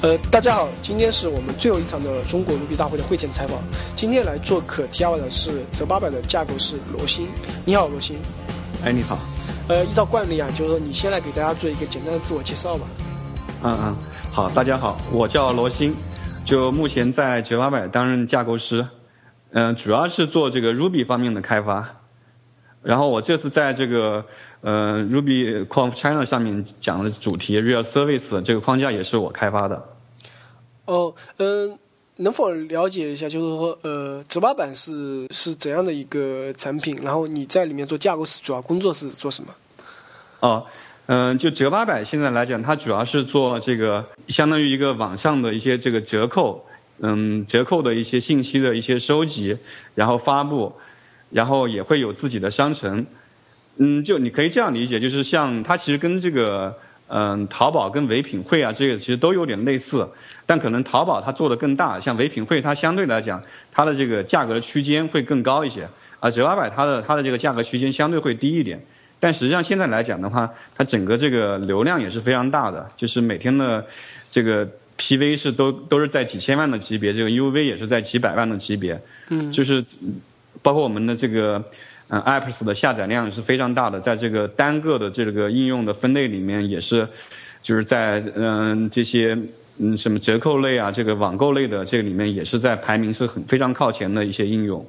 呃，大家好，今天是我们最后一场的中国 Ruby 大会的会前采访。今天来做可 T R 的是泽八百的架构师罗鑫。你好，罗鑫。哎，你好。呃，依照惯例啊，就是说你先来给大家做一个简单的自我介绍吧。嗯嗯，好，大家好，我叫罗鑫，就目前在九八百担任架构师，嗯，主要是做这个 Ruby 方面的开发。然后我这次在这个呃 Ruby Conf China 上面讲的主题 Real Service 这个框架也是我开发的。哦，嗯，能否了解一下，就是说，呃，折八版是是怎样的一个产品？然后你在里面做架构师，主要工作是做什么？哦，嗯，就折八百现在来讲，它主要是做这个相当于一个网上的一些这个折扣，嗯，折扣的一些信息的一些收集，然后发布。然后也会有自己的商城，嗯，就你可以这样理解，就是像它其实跟这个嗯淘宝跟唯品会啊，这个其实都有点类似，但可能淘宝它做的更大，像唯品会它相对来讲它的这个价格的区间会更高一些，啊，九八百它的它的这个价格区间相对会低一点，但实际上现在来讲的话，它整个这个流量也是非常大的，就是每天的这个 PV 是都都是在几千万的级别，这个 UV 也是在几百万的级别，嗯，就是。包括我们的这个嗯 apps 的下载量是非常大的，在这个单个的这个应用的分类里面也是，就是在嗯这些嗯什么折扣类啊，这个网购类的这个里面也是在排名是很非常靠前的一些应用。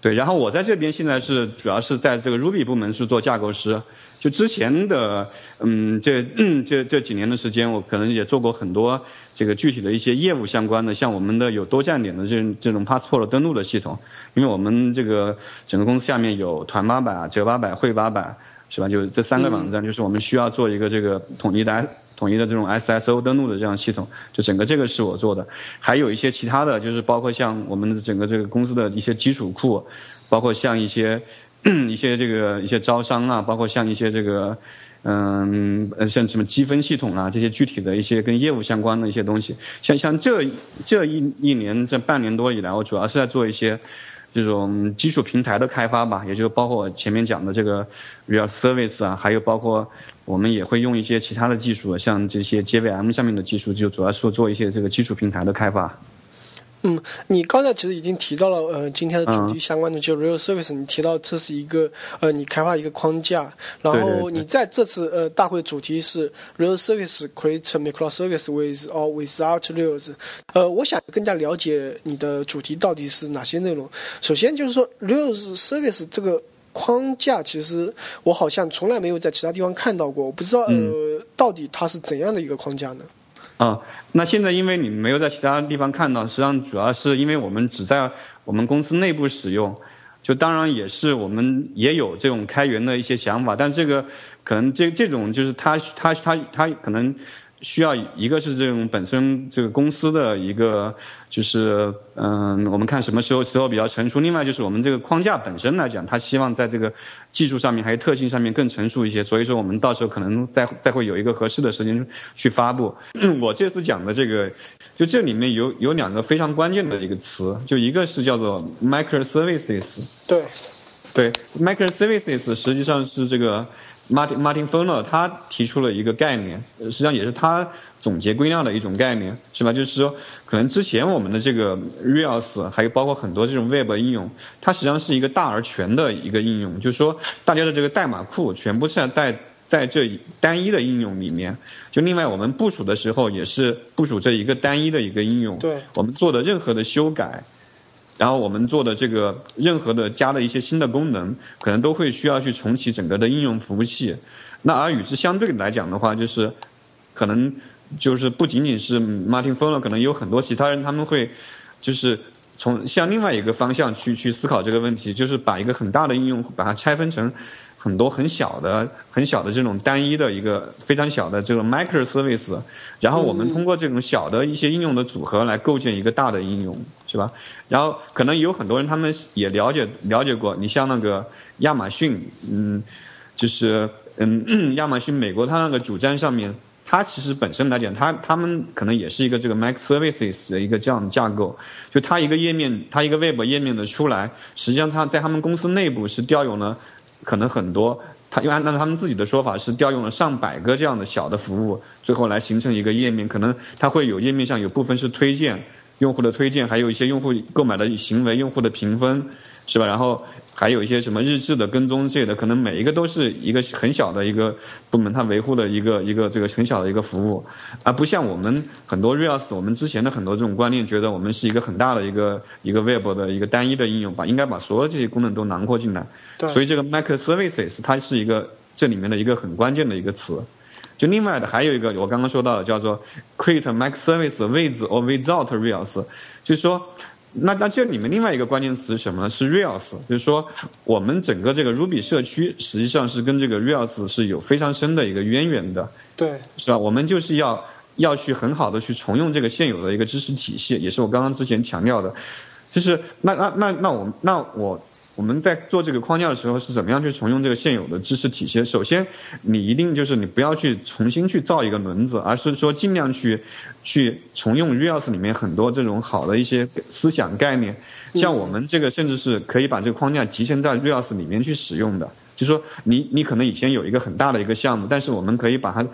对，然后我在这边现在是主要是在这个 Ruby 部门是做架构师。就之前的嗯这 这这几年的时间，我可能也做过很多这个具体的一些业务相关的，像我们的有多站点的这这种 Passport 登录的系统，因为我们这个整个公司下面有团八百、折八百、汇八百，是吧？就这三个网站，就是我们需要做一个这个统一的统一的这种 SSO 登录的这样系统，就整个这个是我做的，还有一些其他的就是包括像我们整个这个公司的一些基础库，包括像一些。一些这个一些招商啊，包括像一些这个，嗯，像什么积分系统啊，这些具体的一些跟业务相关的一些东西，像像这这一一年这半年多以来，我主要是在做一些这种基础平台的开发吧，也就包括我前面讲的这个 Real Service 啊，还有包括我们也会用一些其他的技术，像这些 JVM 下面的技术，就主要是做一些这个基础平台的开发。嗯，你刚才其实已经提到了，呃，今天的主题相关的就 real service，你提到这是一个，呃，你开发一个框架，然后你在这次呃大会主题是 real service create microservice with or without rails，呃，我想更加了解你的主题到底是哪些内容。首先就是说 real service 这个框架，其实我好像从来没有在其他地方看到过，我不知道呃到底它是怎样的一个框架呢？啊，那现在因为你没有在其他地方看到，实际上主要是因为我们只在我们公司内部使用，就当然也是我们也有这种开源的一些想法，但这个可能这这种就是它它它它可能。需要一个是这种本身这个公司的一个就是嗯，我们看什么时候时候比较成熟。另外就是我们这个框架本身来讲，它希望在这个技术上面还有特性上面更成熟一些。所以说我们到时候可能再再会有一个合适的时间去发布。我这次讲的这个，就这里面有有两个非常关键的一个词，就一个是叫做 microservices。对，对，microservices 实际上是这个。Martin Martin Furner 他提出了一个概念，实际上也是他总结归纳的一种概念，是吧？就是说，可能之前我们的这个 Rails 还有包括很多这种 Web 应用，它实际上是一个大而全的一个应用，就是说，大家的这个代码库全部是在在这单一的应用里面。就另外，我们部署的时候也是部署这一个单一的一个应用。对。我们做的任何的修改。然后我们做的这个任何的加的一些新的功能，可能都会需要去重启整个的应用服务器。那而与之相对来讲的话，就是可能就是不仅仅是 Martin f o n e 可能有很多其他人他们会就是。从向另外一个方向去去思考这个问题，就是把一个很大的应用把它拆分成很多很小的、很小的这种单一的一个非常小的这种 microservice，然后我们通过这种小的一些应用的组合来构建一个大的应用，是吧？然后可能有很多人他们也了解了解过，你像那个亚马逊，嗯，就是嗯 亚马逊美国它那个主站上面。它其实本身来讲，它他们可能也是一个这个 mic services 的一个这样的架构。就它一个页面，它一个 web 页面的出来，实际上它在他们公司内部是调用了可能很多他因为按照他们自己的说法是调用了上百个这样的小的服务，最后来形成一个页面。可能它会有页面上有部分是推荐用户的推荐，还有一些用户购买的行为、用户的评分，是吧？然后还有一些什么日志的跟踪之类的，可能每一个都是一个很小的一个部门，它维护的一个一个这个很小的一个服务，而不像我们很多 Rails，我们之前的很多这种观念，觉得我们是一个很大的一个一个 Web 的一个单一的应用，把应该把所有这些功能都囊括进来。所以这个 Microservices 它是一个这里面的一个很关键的一个词。就另外的还有一个我刚刚说到的叫做 create microservice with or without Rails，就是说，那那这里面另外一个关键词什么呢？是 Rails，就是说我们整个这个 Ruby 社区实际上是跟这个 Rails 是有非常深的一个渊源的，对，是吧？我们就是要要去很好的去重用这个现有的一个知识体系，也是我刚刚之前强调的，就是那那那那我那我。我们在做这个框架的时候是怎么样去重用这个现有的知识体系？首先，你一定就是你不要去重新去造一个轮子，而是说尽量去去重用 Rails 里面很多这种好的一些思想概念。像我们这个甚至是可以把这个框架集成在 Rails 里面去使用的。就说你你可能以前有一个很大的一个项目，但是我们可以把它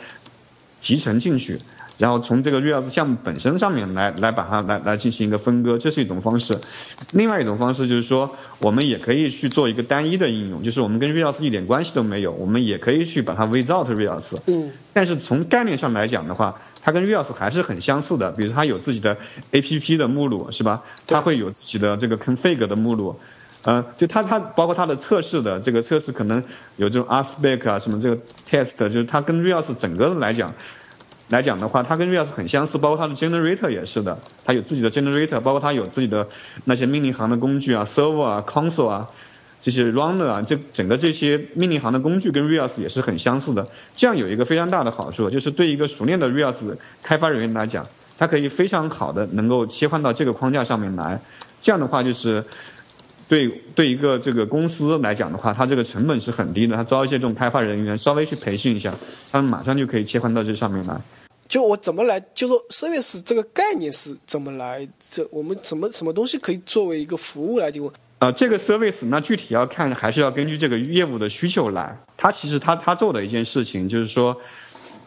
集成进去。然后从这个 Rails 项目本身上面来来把它来来进行一个分割，这是一种方式。另外一种方式就是说，我们也可以去做一个单一的应用，就是我们跟 Rails 一点关系都没有，我们也可以去把它 without Rails。嗯。但是从概念上来讲的话，它跟 Rails 还是很相似的。比如它有自己的 APP 的目录，是吧？它会有自己的这个 config 的目录。嗯，就它它包括它的测试的这个测试可能有这种 aspect 啊什么这个 test，就是它跟 Rails 整个的来讲。来讲的话，它跟 Rails 很相似，包括它的 generator 也是的，它有自己的 generator，包括它有自己的那些命令行的工具啊，server 啊，console 啊，这些 runner 啊，这整个这些命令行的工具跟 Rails 也是很相似的。这样有一个非常大的好处，就是对一个熟练的 Rails 开发人员来讲，他可以非常好的能够切换到这个框架上面来。这样的话就是。对对一个这个公司来讲的话，它这个成本是很低的。它招一些这种开发人员，稍微去培训一下，他们马上就可以切换到这上面来。就我怎么来，就说 service 这个概念是怎么来？这我们怎么什么东西可以作为一个服务来提供？啊，这个 service 那具体要看，还是要根据这个业务的需求来。它其实它它做的一件事情就是说，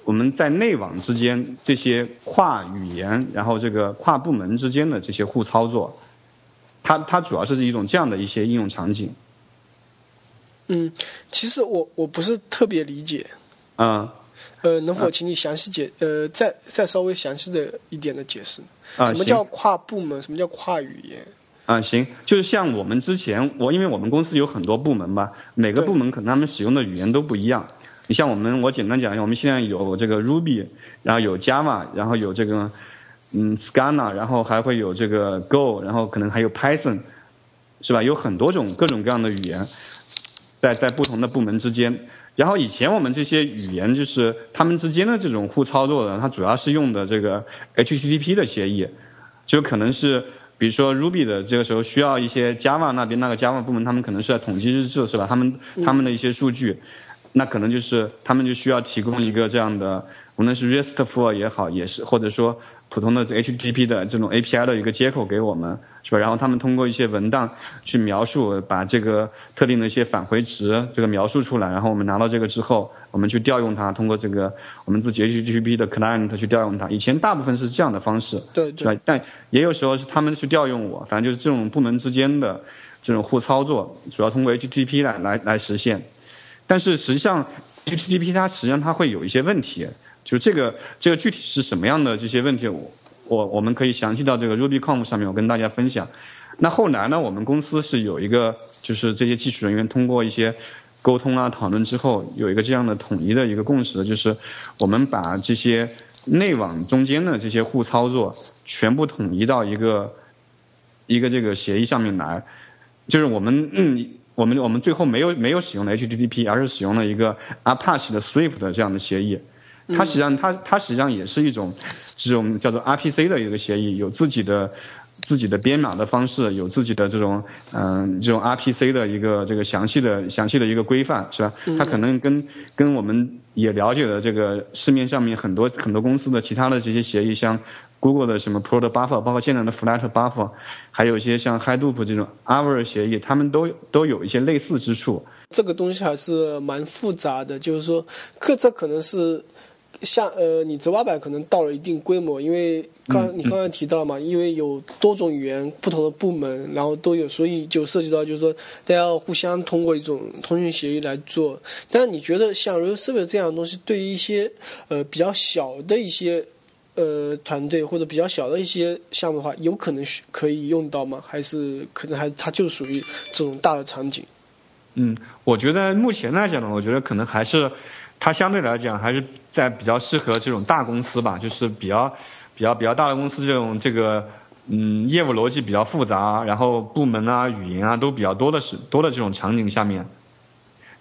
我们在内网之间这些跨语言，然后这个跨部门之间的这些互操作。它它主要是一种这样的一些应用场景。嗯，其实我我不是特别理解。嗯。呃，能否请你详细解呃再再稍微详细的一点的解释？啊，什么叫跨部门？什么叫跨语言？啊，行，就是像我们之前我因为我们公司有很多部门吧，每个部门可能他们使用的语言都不一样。你像我们，我简单讲一下，我们现在有这个 Ruby，然后有 Java，然后有这个。嗯，Scala，然后还会有这个 Go，然后可能还有 Python，是吧？有很多种各种各样的语言，在在不同的部门之间。然后以前我们这些语言就是他们之间的这种互操作的，它主要是用的这个 HTTP 的协议，就可能是比如说 Ruby 的这个时候需要一些 Java 那边那个 Java 部门，他们可能是在统计日志，是吧？他们他们的一些数据，那可能就是他们就需要提供一个这样的，无论是 RESTful 也好，也是或者说。普通的 HTTP 的这种 API 的一个接口给我们，是吧？然后他们通过一些文档去描述，把这个特定的一些返回值这个描述出来，然后我们拿到这个之后，我们去调用它，通过这个我们自己 HTTP 的 client 去调用它。以前大部分是这样的方式，对，是吧？但也有时候是他们去调用我，反正就是这种部门之间的这种互操作，主要通过 HTTP 来来来实现。但是实际上 HTTP 它实际上它会有一些问题。就这个，这个具体是什么样的这些问题，我我我们可以详细到这个 RubyConf 上面，我跟大家分享。那后来呢，我们公司是有一个，就是这些技术人员通过一些沟通啊、讨论之后，有一个这样的统一的一个共识，就是我们把这些内网中间的这些互操作全部统一到一个一个这个协议上面来。就是我们嗯，我们我们最后没有没有使用的 HTTP，而是使用了一个 Apache 的 Swift 的这样的协议。它实际上，它它实际上也是一种这种叫做 RPC 的一个协议，有自己的自己的编码的方式，有自己的这种嗯这种 RPC 的一个这个详细的详细的一个规范，是吧？它可能跟跟我们也了解的这个市面上面很多很多公司的其他的这些协议，像 Google 的什么 Pro 的 Buffer，包括现在的 Flat Buffer，还有一些像 Hadoop 这种 Aver 协议，他们都都有一些类似之处。这个东西还是蛮复杂的，就是说，各这可能是。像呃，你折八百可能到了一定规模，因为刚你刚才提到了嘛，因为有多种语言、不同的部门，然后都有，所以就涉及到就是说，大家要互相通过一种通讯协议来做。但是你觉得像 Real Service 这样的东西，对于一些呃比较小的一些呃团队或者比较小的一些项目的话，有可能可以用到吗？还是可能还它就属于这种大的场景？嗯，我觉得目前来讲呢，我觉得可能还是。它相对来讲还是在比较适合这种大公司吧，就是比较比较比较大的公司这种这个嗯业务逻辑比较复杂，然后部门啊语言啊都比较多的是多的这种场景下面，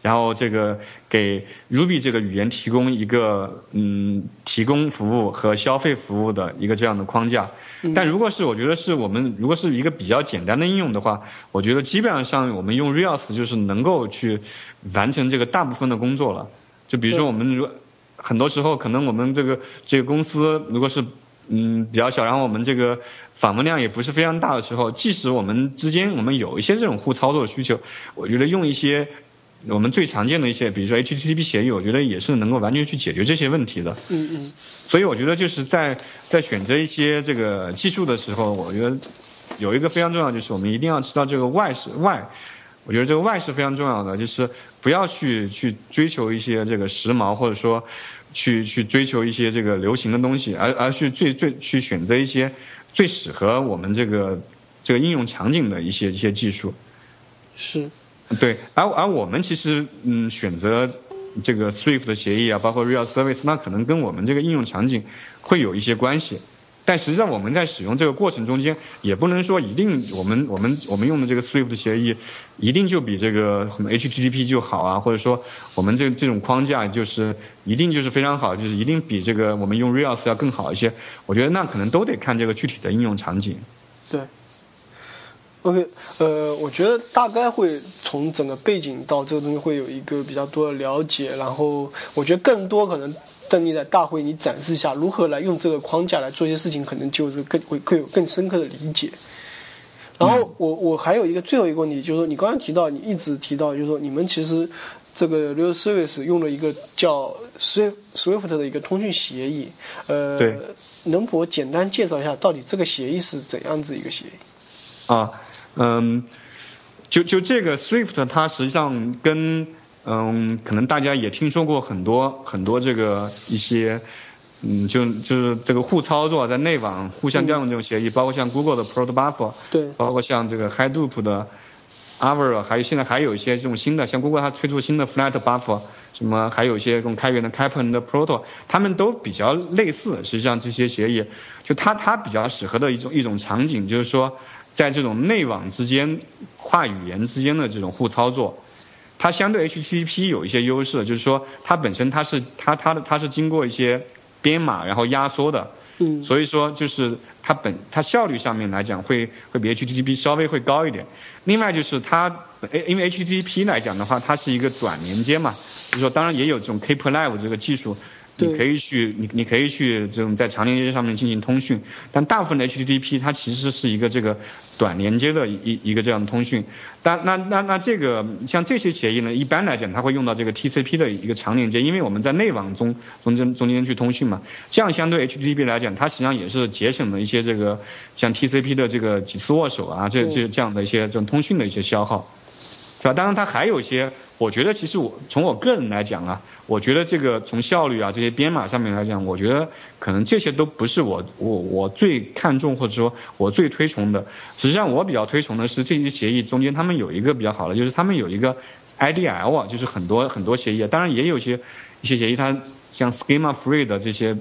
然后这个给 Ruby 这个语言提供一个嗯提供服务和消费服务的一个这样的框架。但如果是我觉得是我们如果是一个比较简单的应用的话，我觉得基本上像我们用 Rails 就是能够去完成这个大部分的工作了。就比如说，我们如很多时候可能我们这个这个公司如果是嗯比较小，然后我们这个访问量也不是非常大的时候，即使我们之间我们有一些这种互操作的需求，我觉得用一些我们最常见的一些，比如说 HTTP 协议，我觉得也是能够完全去解决这些问题的。嗯嗯。所以我觉得就是在在选择一些这个技术的时候，我觉得有一个非常重要，就是我们一定要知道这个 why 是 why。我觉得这个 why 是非常重要的，就是不要去去追求一些这个时髦，或者说去去追求一些这个流行的东西，而而去最最去选择一些最适合我们这个这个应用场景的一些一些技术。是。对，而而我们其实嗯选择这个 Swift 的协议啊，包括 Real Service，那可能跟我们这个应用场景会有一些关系。但实际上，我们在使用这个过程中间，也不能说一定我们我们我们用的这个 Swift 协议，一定就比这个什么 HTTP 就好啊，或者说我们这这种框架就是一定就是非常好，就是一定比这个我们用 r e a l s 要更好一些。我觉得那可能都得看这个具体的应用场景。对。OK，呃，我觉得大概会从整个背景到这个东西会有一个比较多的了解，然后我觉得更多可能。邓丽在大会你展示一下如何来用这个框架来做一些事情，可能就是更会更有更深刻的理解。然后我我还有一个最后一个问题，就是说你刚刚提到你一直提到，就是说你们其实这个 Real Service 用了一个叫 Swift Swift 的一个通讯协议。呃，对，能否简单介绍一下到底这个协议是怎样子一个协议？啊，嗯，就就这个 Swift 它实际上跟嗯，可能大家也听说过很多很多这个一些，嗯，就就是这个互操作在内网互相调用这种协议，包括像 Google 的 Protobuf，对，包括像这个 Hadoop 的 Avro，还有现在还有一些这种新的，像 Google 它推出新的 Flatbuffer，什么还有一些这种开源的 Kapn 的 Proto，他们都比较类似。实际上这些协议，就它它比较适合的一种一种场景，就是说在这种内网之间跨语言之间的这种互操作。它相对 HTTP 有一些优势，就是说它本身它是它它的它是经过一些编码然后压缩的，嗯，所以说就是它本它效率上面来讲会会比 HTTP 稍微会高一点。另外就是它，因为 HTTP 来讲的话，它是一个短连接嘛，就是说当然也有这种 Keep Live 这个技术。你可以去，你你可以去这种在长连接上面进行通讯，但大部分的 HTTP 它其实是一个这个短连接的一一个这样的通讯。但那那那这个像这些协议呢，一般来讲它会用到这个 TCP 的一个长连接，因为我们在内网中中间中间去通讯嘛，这样相对 HTTP 来讲，它实际上也是节省了一些这个像 TCP 的这个几次握手啊，这这这样的一些这种通讯的一些消耗。是吧？当然，它还有一些，我觉得其实我从我个人来讲啊，我觉得这个从效率啊这些编码上面来讲，我觉得可能这些都不是我我我最看重或者说我最推崇的。实际上，我比较推崇的是这些协议中间，他们有一个比较好的，就是他们有一个 IDL 啊，就是很多很多协议，当然也有些一些协议，它像 Schema Free 的这些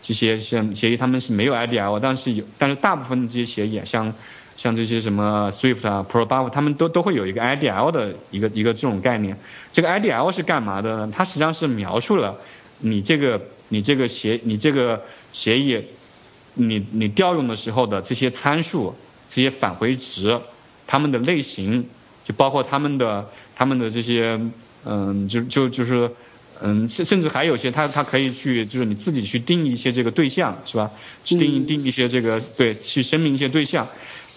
这些像协议，他们是没有 IDL，但是有，但是大部分的这些协议像。像这些什么 Swift 啊、Protobuf，他们都都会有一个 IDL 的一个一个这种概念。这个 IDL 是干嘛的呢？它实际上是描述了你这个你这个协你这个协议，你你调用的时候的这些参数、这些返回值、它们的类型，就包括他们的他们的这些嗯，就就就是嗯，甚甚至还有些它它可以去就是你自己去定义一些这个对象是吧？去定义定义一些这个对，去声明一些对象。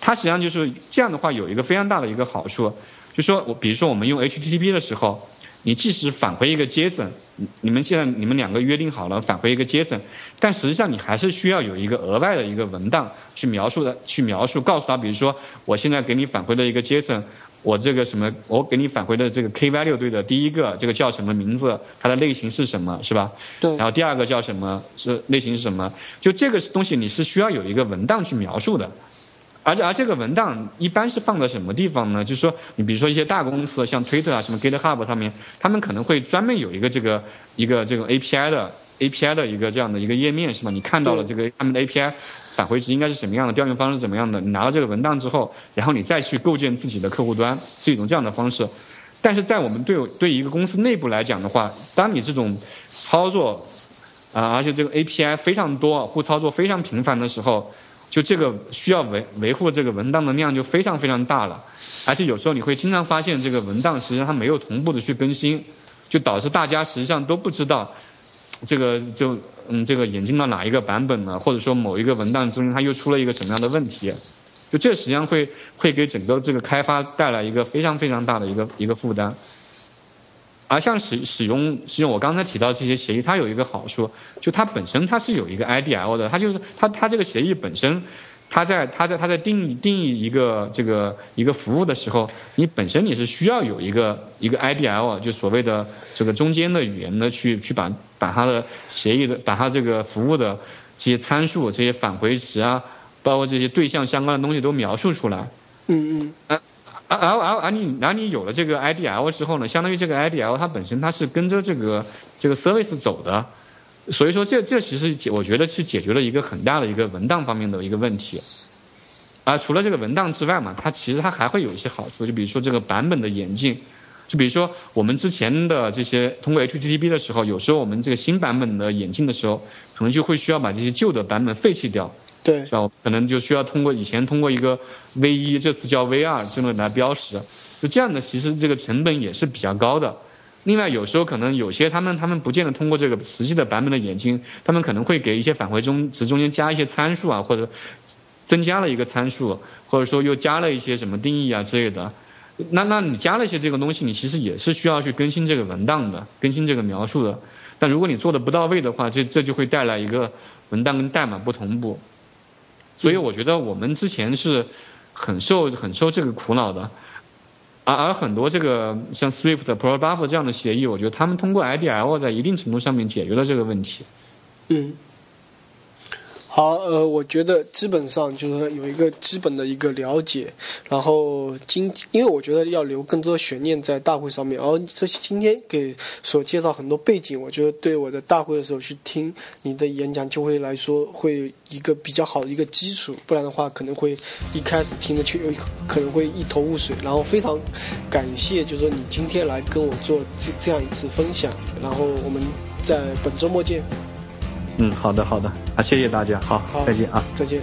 它实际上就是这样的话，有一个非常大的一个好处，就说我比如说我们用 HTTP 的时候，你即使返回一个 JSON，你们现在你们两个约定好了返回一个 JSON，但实际上你还是需要有一个额外的一个文档去描述的，去描述告诉他，比如说我现在给你返回的一个 JSON。我这个什么，我给你返回的这个 key value 对的，第一个这个叫什么名字，它的类型是什么，是吧？对。然后第二个叫什么，是类型是什么？就这个东西你是需要有一个文档去描述的，而且而这个文档一般是放在什么地方呢？就是说，你比如说一些大公司，像 Twitter 啊，什么 GitHub 上面，他们可能会专门有一个这个一个这个 API 的 API 的一个这样的一个页面，是吧？你看到了这个他们的 API。返回值应该是什么样的？调用方式怎么样的？你拿到这个文档之后，然后你再去构建自己的客户端，是一种这样的方式。但是在我们对对一个公司内部来讲的话，当你这种操作啊，而且这个 API 非常多，互操作非常频繁的时候，就这个需要维维护这个文档的量就非常非常大了。而且有时候你会经常发现这个文档实际上它没有同步的去更新，就导致大家实际上都不知道。这个就嗯，这个引进到哪一个版本呢？或者说某一个文档中间它又出了一个什么样的问题？就这实际上会会给整个这个开发带来一个非常非常大的一个一个负担。而像使使用使用我刚才提到这些协议，它有一个好处，就它本身它是有一个 IDL 的，它就是它它这个协议本身。它在它在它在定义定义一个这个一个服务的时候，你本身你是需要有一个一个 IDL，就所谓的这个中间的语言呢去去把把它的协议的把它这个服务的这些参数、这些返回值啊，包括这些对象相关的东西都描述出来。嗯嗯。而而而你而你有了这个 IDL 之后呢，相当于这个 IDL 它本身它是跟着这个这个 service 走的。所以说，这这其实解，我觉得是解决了一个很大的一个文档方面的一个问题。啊，除了这个文档之外嘛，它其实它还会有一些好处，就比如说这个版本的演进，就比如说我们之前的这些通过 HTTP 的时候，有时候我们这个新版本的演进的时候，可能就会需要把这些旧的版本废弃掉，对，是吧？可能就需要通过以前通过一个 V 一，这次叫 V 二这么来标识，就这样的，其实这个成本也是比较高的。另外，有时候可能有些他们他们不见得通过这个实际的版本的演进，他们可能会给一些返回中值中间加一些参数啊，或者增加了一个参数，或者说又加了一些什么定义啊之类的。那那你加了一些这个东西，你其实也是需要去更新这个文档的，更新这个描述的。但如果你做的不到位的话，这这就会带来一个文档跟代码不同步。所以我觉得我们之前是很受很受这个苦恼的。而而很多这个像 Swift、Protobuf 这样的协议，我觉得他们通过 IDL 在一定程度上面解决了这个问题。嗯。好，呃，我觉得基本上就是有一个基本的一个了解，然后今因为我觉得要留更多悬念在大会上面，而这今天给所介绍很多背景，我觉得对我的大会的时候去听你的演讲就会来说会一个比较好的一个基础，不然的话可能会一开始听的就可能会一头雾水。然后非常感谢，就是说你今天来跟我做这这样一次分享，然后我们在本周末见。嗯，好的，好的，啊，谢谢大家，好，再见啊，再见。